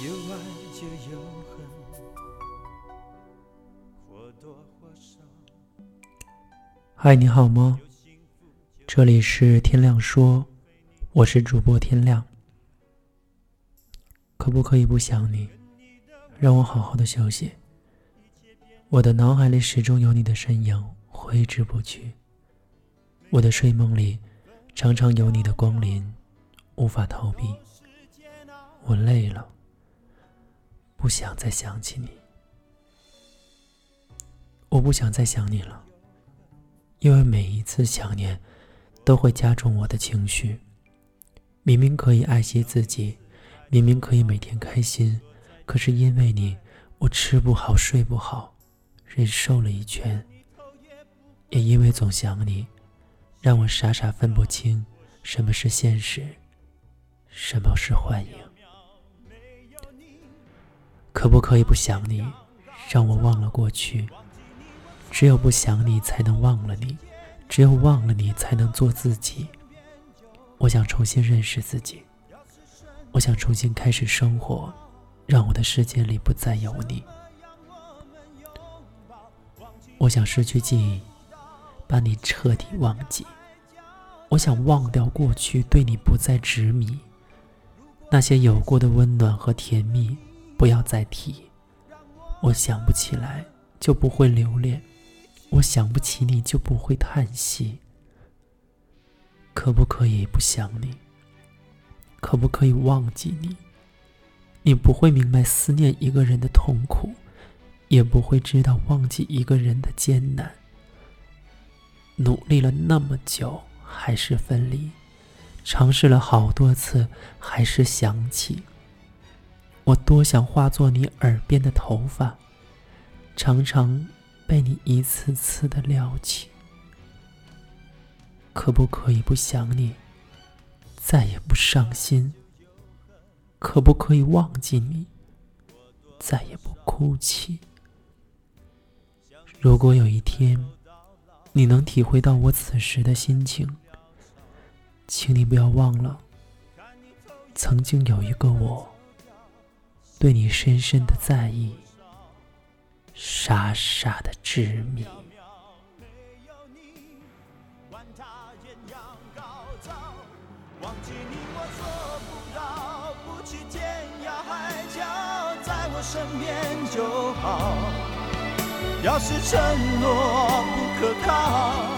有爱就有恨，或多或少。嗨，你好吗？这里是天亮说，我是主播天亮。可不可以不想你，让我好好的休息？我的脑海里始终有你的身影挥之不去，我的睡梦里常常有你的光临，无法逃避。我累了。不想再想起你，我不想再想你了，因为每一次想念都会加重我的情绪。明明可以爱惜自己，明明可以每天开心，可是因为你，我吃不好睡不好，人瘦了一圈。也因为总想你，让我傻傻分不清什么是现实，什么是幻影。可不可以不想你，让我忘了过去？只有不想你，才能忘了你；只有忘了你，才能做自己。我想重新认识自己，我想重新开始生活，让我的世界里不再有你。我想失去记忆，把你彻底忘记。我想忘掉过去，对你不再执迷。那些有过的温暖和甜蜜。不要再提，我想不起来就不会留恋，我想不起你就不会叹息。可不可以不想你？可不可以忘记你？你不会明白思念一个人的痛苦，也不会知道忘记一个人的艰难。努力了那么久，还是分离；尝试了好多次，还是想起。我多想化作你耳边的头发，常常被你一次次的撩起。可不可以不想你，再也不伤心？可不可以忘记你，再也不哭泣？如果有一天，你能体会到我此时的心情，请你不要忘了，曾经有一个我。对你深深的在意，傻傻的执迷。身边就好。要是承诺不可靠。